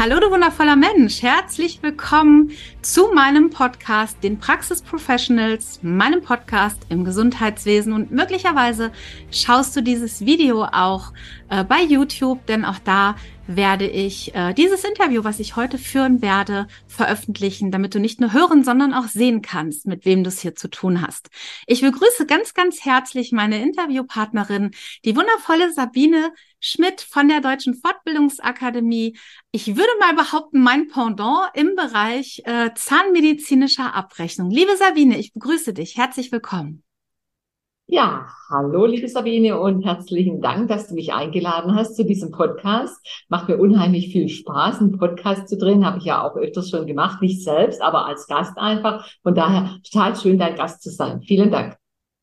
Hallo du wundervoller Mensch, herzlich willkommen zu meinem Podcast, den Praxis Professionals, meinem Podcast im Gesundheitswesen und möglicherweise schaust du dieses Video auch äh, bei YouTube, denn auch da werde ich äh, dieses Interview, was ich heute führen werde, veröffentlichen, damit du nicht nur hören, sondern auch sehen kannst, mit wem du es hier zu tun hast. Ich begrüße ganz, ganz herzlich meine Interviewpartnerin, die wundervolle Sabine Schmidt von der Deutschen Fortbildungsakademie. Ich würde mal behaupten, mein Pendant im Bereich äh, zahnmedizinischer Abrechnung. Liebe Sabine, ich begrüße dich. Herzlich willkommen. Ja, hallo liebe Sabine und herzlichen Dank, dass du mich eingeladen hast zu diesem Podcast. Macht mir unheimlich viel Spaß, einen Podcast zu drehen. Habe ich ja auch öfters schon gemacht, nicht selbst, aber als Gast einfach. Von daher total schön, dein Gast zu sein. Vielen Dank.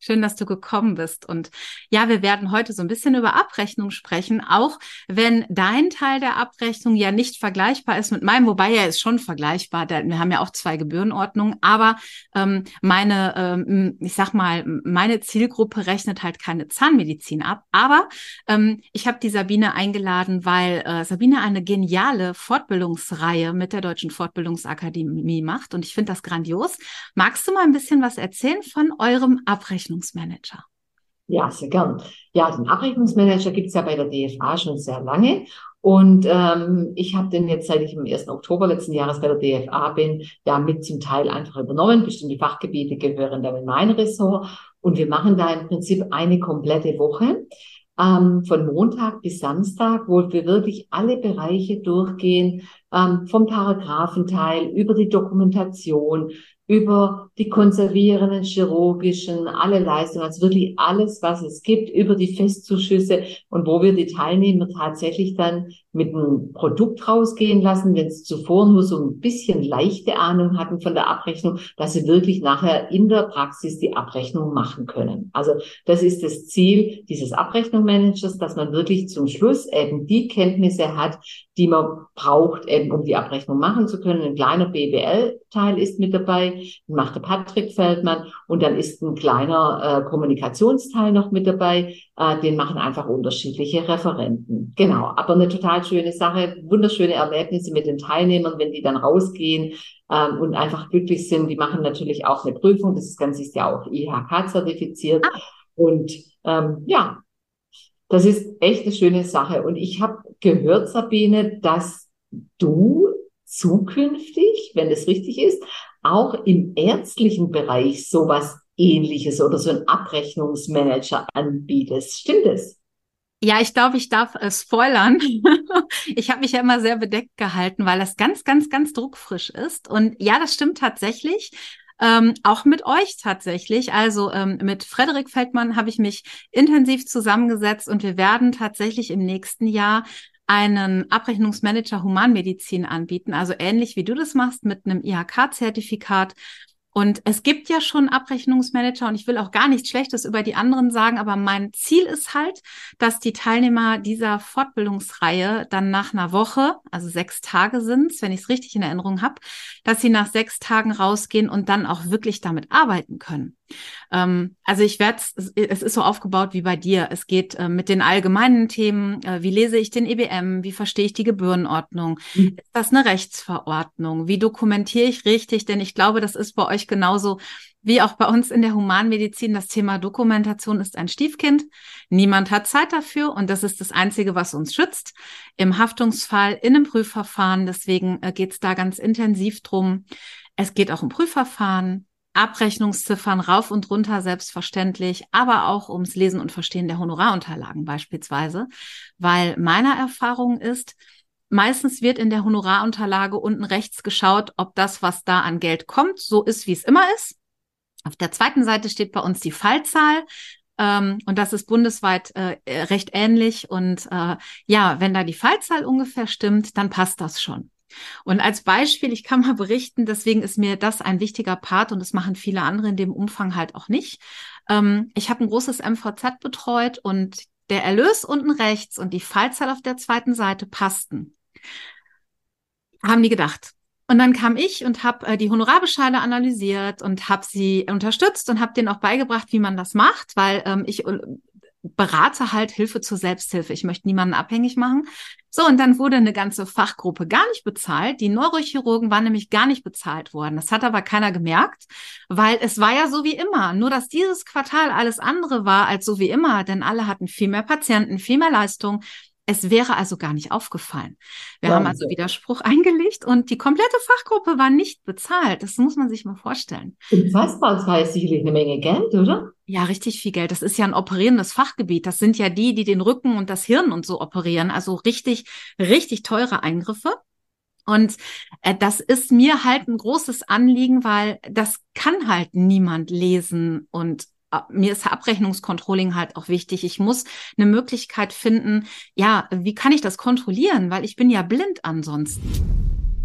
Schön, dass du gekommen bist. Und ja, wir werden heute so ein bisschen über Abrechnung sprechen, auch wenn dein Teil der Abrechnung ja nicht vergleichbar ist mit meinem, wobei er ist schon vergleichbar. Wir haben ja auch zwei Gebührenordnungen, aber ähm, meine, ähm, ich sag mal, meine Zielgruppe rechnet halt keine Zahnmedizin ab. Aber ähm, ich habe die Sabine eingeladen, weil äh, Sabine eine geniale Fortbildungsreihe mit der Deutschen Fortbildungsakademie macht. Und ich finde das grandios. Magst du mal ein bisschen was erzählen von eurem Abrechnung? Abrechnungsmanager? Ja, sehr gern. Ja, den Abrechnungsmanager gibt es ja bei der DFA schon sehr lange. Und ähm, ich habe den jetzt, seit ich im 1. Oktober letzten Jahres bei der DFA bin, ja mit zum Teil einfach übernommen. Bestimmte Fachgebiete gehören dann in mein Ressort. Und wir machen da im Prinzip eine komplette Woche ähm, von Montag bis Samstag, wo wir wirklich alle Bereiche durchgehen, ähm, vom Paragraphenteil über die Dokumentation, über die konservierenden, chirurgischen, alle Leistungen, also wirklich alles, was es gibt, über die Festzuschüsse und wo wir die Teilnehmer tatsächlich dann mit einem Produkt rausgehen lassen, wenn sie zuvor nur so ein bisschen leichte Ahnung hatten von der Abrechnung, dass sie wirklich nachher in der Praxis die Abrechnung machen können. Also das ist das Ziel dieses Abrechnungsmanagers, dass man wirklich zum Schluss eben die Kenntnisse hat, die man braucht, eben um die Abrechnung machen zu können. Ein kleiner BWL-Teil ist mit dabei, macht der Patrick Feldmann und dann ist ein kleiner äh, Kommunikationsteil noch mit dabei. Äh, den machen einfach unterschiedliche Referenten. Genau, aber eine total schöne Sache, wunderschöne Erlebnisse mit den Teilnehmern, wenn die dann rausgehen ähm, und einfach glücklich sind. Die machen natürlich auch eine Prüfung, das Ganze ist ja auch IHK-zertifiziert. Ah. Und ähm, ja, das ist echt eine schöne Sache. Und ich habe gehört, Sabine, dass du zukünftig, wenn es richtig ist, auch im ärztlichen Bereich sowas ähnliches oder so ein Abrechnungsmanager anbietest. Stimmt es? Ja, ich glaube, ich darf äh, spoilern. ich habe mich ja immer sehr bedeckt gehalten, weil das ganz, ganz, ganz druckfrisch ist. Und ja, das stimmt tatsächlich. Ähm, auch mit euch tatsächlich. Also ähm, mit Frederik Feldmann habe ich mich intensiv zusammengesetzt und wir werden tatsächlich im nächsten Jahr einen Abrechnungsmanager Humanmedizin anbieten, also ähnlich wie du das machst mit einem IHK-Zertifikat. Und es gibt ja schon Abrechnungsmanager und ich will auch gar nichts Schlechtes über die anderen sagen, aber mein Ziel ist halt, dass die Teilnehmer dieser Fortbildungsreihe dann nach einer Woche, also sechs Tage sind wenn ich es richtig in Erinnerung habe, dass sie nach sechs Tagen rausgehen und dann auch wirklich damit arbeiten können. Ähm, also ich werde, es ist so aufgebaut wie bei dir. Es geht äh, mit den allgemeinen Themen, äh, wie lese ich den EBM, wie verstehe ich die Gebührenordnung, mhm. ist das eine Rechtsverordnung, wie dokumentiere ich richtig, denn ich glaube, das ist bei euch genauso wie auch bei uns in der Humanmedizin. Das Thema Dokumentation ist ein Stiefkind. Niemand hat Zeit dafür und das ist das Einzige, was uns schützt. Im Haftungsfall, in einem Prüfverfahren, deswegen äh, geht es da ganz intensiv drum. Es geht auch um Prüfverfahren, Abrechnungsziffern rauf und runter selbstverständlich, aber auch ums Lesen und Verstehen der Honorarunterlagen beispielsweise, weil meiner Erfahrung ist, meistens wird in der Honorarunterlage unten rechts geschaut, ob das, was da an Geld kommt, so ist, wie es immer ist. Auf der zweiten Seite steht bei uns die Fallzahl. Ähm, und das ist bundesweit äh, recht ähnlich. Und äh, ja, wenn da die Fallzahl ungefähr stimmt, dann passt das schon. Und als Beispiel, ich kann mal berichten, deswegen ist mir das ein wichtiger Part und das machen viele andere in dem Umfang halt auch nicht. Ähm, ich habe ein großes MVZ betreut und der Erlös unten rechts und die Fallzahl auf der zweiten Seite passten. Haben die gedacht. Und dann kam ich und habe äh, die Honorarbescheide analysiert und habe sie unterstützt und habe denen auch beigebracht, wie man das macht, weil ähm, ich äh, berate halt Hilfe zur Selbsthilfe. Ich möchte niemanden abhängig machen. So, und dann wurde eine ganze Fachgruppe gar nicht bezahlt. Die Neurochirurgen waren nämlich gar nicht bezahlt worden. Das hat aber keiner gemerkt, weil es war ja so wie immer. Nur, dass dieses Quartal alles andere war als so wie immer, denn alle hatten viel mehr Patienten, viel mehr Leistung. Es wäre also gar nicht aufgefallen. Wir ja, haben also Widerspruch eingelegt und die komplette Fachgruppe war nicht bezahlt. Das muss man sich mal vorstellen. Unfassbar, das war sicherlich eine Menge Geld, oder? Ja, richtig viel Geld. Das ist ja ein operierendes Fachgebiet. Das sind ja die, die den Rücken und das Hirn und so operieren. Also richtig, richtig teure Eingriffe. Und äh, das ist mir halt ein großes Anliegen, weil das kann halt niemand lesen und mir ist Abrechnungskontrolling halt auch wichtig. Ich muss eine Möglichkeit finden, ja, wie kann ich das kontrollieren? Weil ich bin ja blind ansonsten.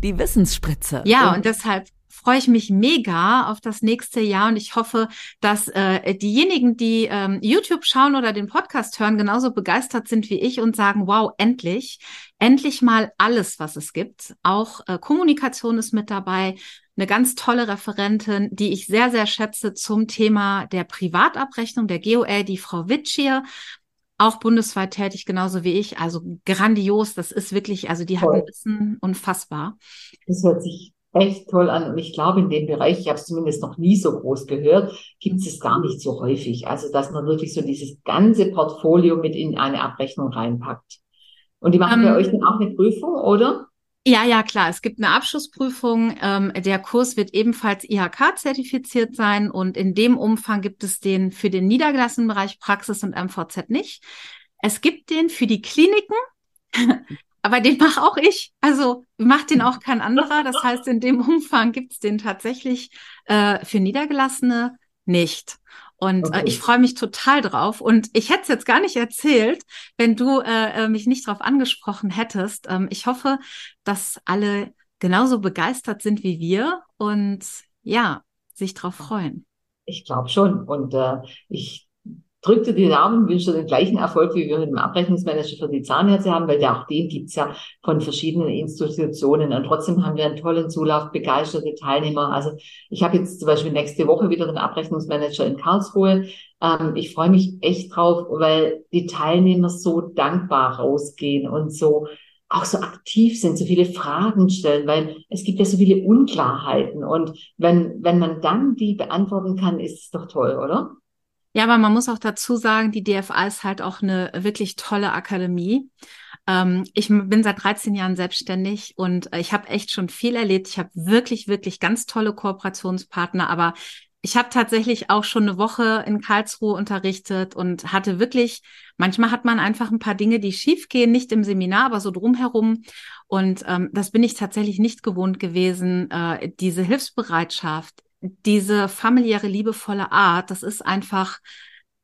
Die Wissensspritze. Ja, und deshalb freue ich mich mega auf das nächste Jahr und ich hoffe, dass äh, diejenigen, die ähm, YouTube schauen oder den Podcast hören, genauso begeistert sind wie ich und sagen, wow, endlich, endlich mal alles, was es gibt. Auch äh, Kommunikation ist mit dabei, eine ganz tolle Referentin, die ich sehr, sehr schätze zum Thema der Privatabrechnung, der GOL, die Frau Witschier, auch bundesweit tätig, genauso wie ich. Also grandios, das ist wirklich, also die toll. hat ein Wissen unfassbar. Das hört sich echt toll an. Und ich glaube, in dem Bereich, ich habe es zumindest noch nie so groß gehört, gibt es gar nicht so häufig. Also, dass man wirklich so dieses ganze Portfolio mit in eine Abrechnung reinpackt. Und die machen um, bei ähm, euch dann auch eine Prüfung, oder? Ja, ja, klar. Es gibt eine Abschlussprüfung. Ähm, der Kurs wird ebenfalls IHK-zertifiziert sein und in dem Umfang gibt es den für den niedergelassenen Bereich Praxis und MVZ nicht. Es gibt den für die Kliniken, aber den mache auch ich. Also macht den auch kein anderer. Das heißt, in dem Umfang gibt es den tatsächlich äh, für Niedergelassene nicht. Und okay. äh, ich freue mich total drauf. Und ich hätte es jetzt gar nicht erzählt, wenn du äh, äh mich nicht darauf angesprochen hättest. Ähm, ich hoffe, dass alle genauso begeistert sind wie wir und ja, sich darauf freuen. Ich glaube schon. Und äh, ich drück dir die Daumen, wünsche dir den gleichen Erfolg, wie wir mit dem Abrechnungsmanager für die Zahnärzte haben, weil der auch den gibt's ja von verschiedenen Institutionen. Und trotzdem haben wir einen tollen Zulauf, begeisterte Teilnehmer. Also ich habe jetzt zum Beispiel nächste Woche wieder den Abrechnungsmanager in Karlsruhe. Ähm, ich freue mich echt drauf, weil die Teilnehmer so dankbar rausgehen und so auch so aktiv sind, so viele Fragen stellen, weil es gibt ja so viele Unklarheiten. Und wenn, wenn man dann die beantworten kann, ist es doch toll, oder? Ja, aber man muss auch dazu sagen, die DFA ist halt auch eine wirklich tolle Akademie. Ähm, ich bin seit 13 Jahren selbstständig und ich habe echt schon viel erlebt. Ich habe wirklich, wirklich ganz tolle Kooperationspartner, aber ich habe tatsächlich auch schon eine Woche in Karlsruhe unterrichtet und hatte wirklich, manchmal hat man einfach ein paar Dinge, die schiefgehen, nicht im Seminar, aber so drumherum. Und ähm, das bin ich tatsächlich nicht gewohnt gewesen, äh, diese Hilfsbereitschaft, diese familiäre, liebevolle Art, das ist einfach,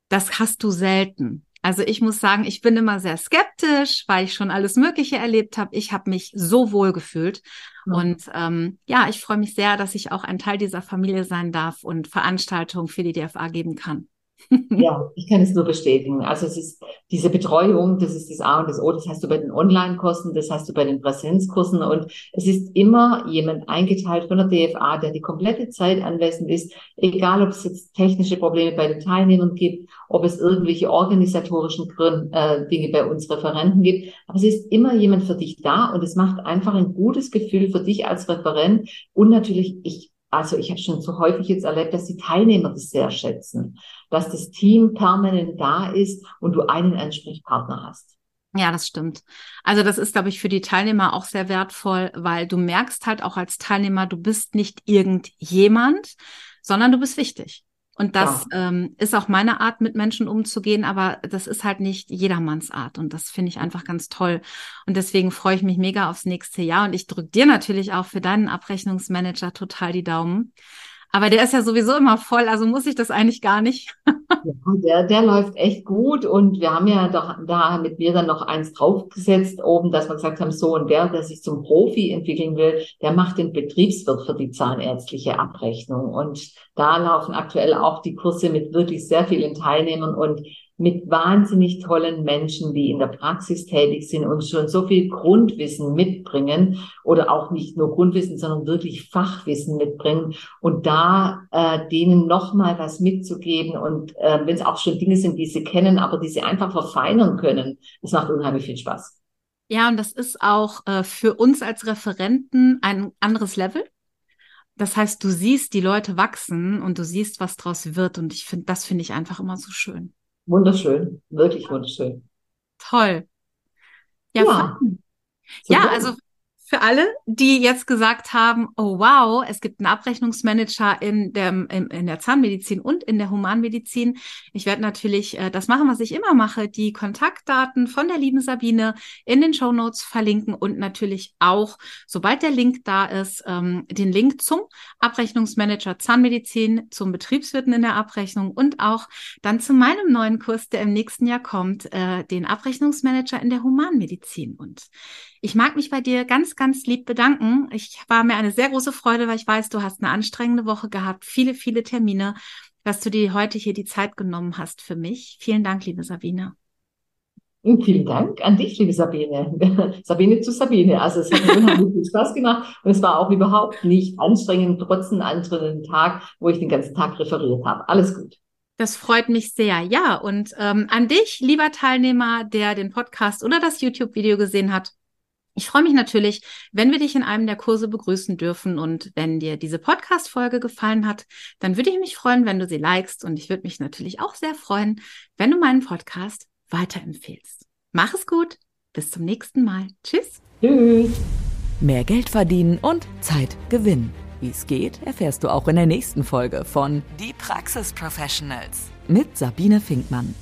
das hast du selten. Also ich muss sagen, ich bin immer sehr skeptisch, weil ich schon alles Mögliche erlebt habe. Ich habe mich so wohl gefühlt. Ja. Und ähm, ja, ich freue mich sehr, dass ich auch ein Teil dieser Familie sein darf und Veranstaltungen für die DFA geben kann. Ja, ich kann es nur bestätigen. Also es ist diese Betreuung, das ist das A und das O, das hast du bei den Online-Kursen, das hast du bei den Präsenzkursen. Und es ist immer jemand eingeteilt von der DFA, der die komplette Zeit anwesend ist, egal ob es jetzt technische Probleme bei den Teilnehmern gibt, ob es irgendwelche organisatorischen äh, Dinge bei uns Referenten gibt, aber es ist immer jemand für dich da und es macht einfach ein gutes Gefühl für dich als Referent. Und natürlich, ich also ich habe schon so häufig jetzt erlebt, dass die Teilnehmer das sehr schätzen, dass das Team permanent da ist und du einen Ansprechpartner hast. Ja, das stimmt. Also das ist, glaube ich, für die Teilnehmer auch sehr wertvoll, weil du merkst halt auch als Teilnehmer, du bist nicht irgendjemand, sondern du bist wichtig. Und das ja. ähm, ist auch meine Art, mit Menschen umzugehen, aber das ist halt nicht jedermanns Art. Und das finde ich einfach ganz toll. Und deswegen freue ich mich mega aufs nächste Jahr. Und ich drücke dir natürlich auch für deinen Abrechnungsmanager total die Daumen. Aber der ist ja sowieso immer voll, also muss ich das eigentlich gar nicht. ja, der, der läuft echt gut und wir haben ja doch da mit mir dann noch eins draufgesetzt oben, dass wir gesagt haben, so und der, der sich zum Profi entwickeln will, der macht den Betriebswirt für die zahnärztliche Abrechnung. Und da laufen aktuell auch die Kurse mit wirklich sehr vielen Teilnehmern und mit wahnsinnig tollen Menschen, die in der Praxis tätig sind und schon so viel Grundwissen mitbringen oder auch nicht nur Grundwissen, sondern wirklich Fachwissen mitbringen und da äh, denen nochmal was mitzugeben und äh, wenn es auch schon Dinge sind, die sie kennen, aber die sie einfach verfeinern können, das macht unheimlich viel Spaß. Ja, und das ist auch äh, für uns als Referenten ein anderes Level. Das heißt, du siehst die Leute wachsen und du siehst, was draus wird. Und ich finde, das finde ich einfach immer so schön. Wunderschön, wirklich wunderschön. Toll. Ja, ja, ja also für alle, die jetzt gesagt haben, oh wow, es gibt einen Abrechnungsmanager in der, in, in der Zahnmedizin und in der Humanmedizin. Ich werde natürlich äh, das machen, was ich immer mache, die Kontaktdaten von der lieben Sabine in den Show Notes verlinken und natürlich auch, sobald der Link da ist, ähm, den Link zum Abrechnungsmanager Zahnmedizin, zum Betriebswirten in der Abrechnung und auch dann zu meinem neuen Kurs, der im nächsten Jahr kommt, äh, den Abrechnungsmanager in der Humanmedizin. Und ich mag mich bei dir ganz, ganz lieb bedanken. Ich war mir eine sehr große Freude, weil ich weiß, du hast eine anstrengende Woche gehabt, viele, viele Termine, dass du dir heute hier die Zeit genommen hast für mich. Vielen Dank, liebe Sabine. Und vielen Dank an dich, liebe Sabine. Sabine zu Sabine. Also es hat mir unheimlich viel Spaß gemacht und es war auch überhaupt nicht anstrengend, trotz einem anderen Tag, wo ich den ganzen Tag referiert habe. Alles gut. Das freut mich sehr. Ja, und ähm, an dich, lieber Teilnehmer, der den Podcast oder das YouTube-Video gesehen hat, ich freue mich natürlich, wenn wir dich in einem der Kurse begrüßen dürfen und wenn dir diese Podcast-Folge gefallen hat, dann würde ich mich freuen, wenn du sie likest und ich würde mich natürlich auch sehr freuen, wenn du meinen Podcast weiterempfehlst. Mach es gut. Bis zum nächsten Mal. Tschüss. Tschüss. Mehr Geld verdienen und Zeit gewinnen. Wie es geht, erfährst du auch in der nächsten Folge von Die Praxis Professionals mit Sabine Finkmann.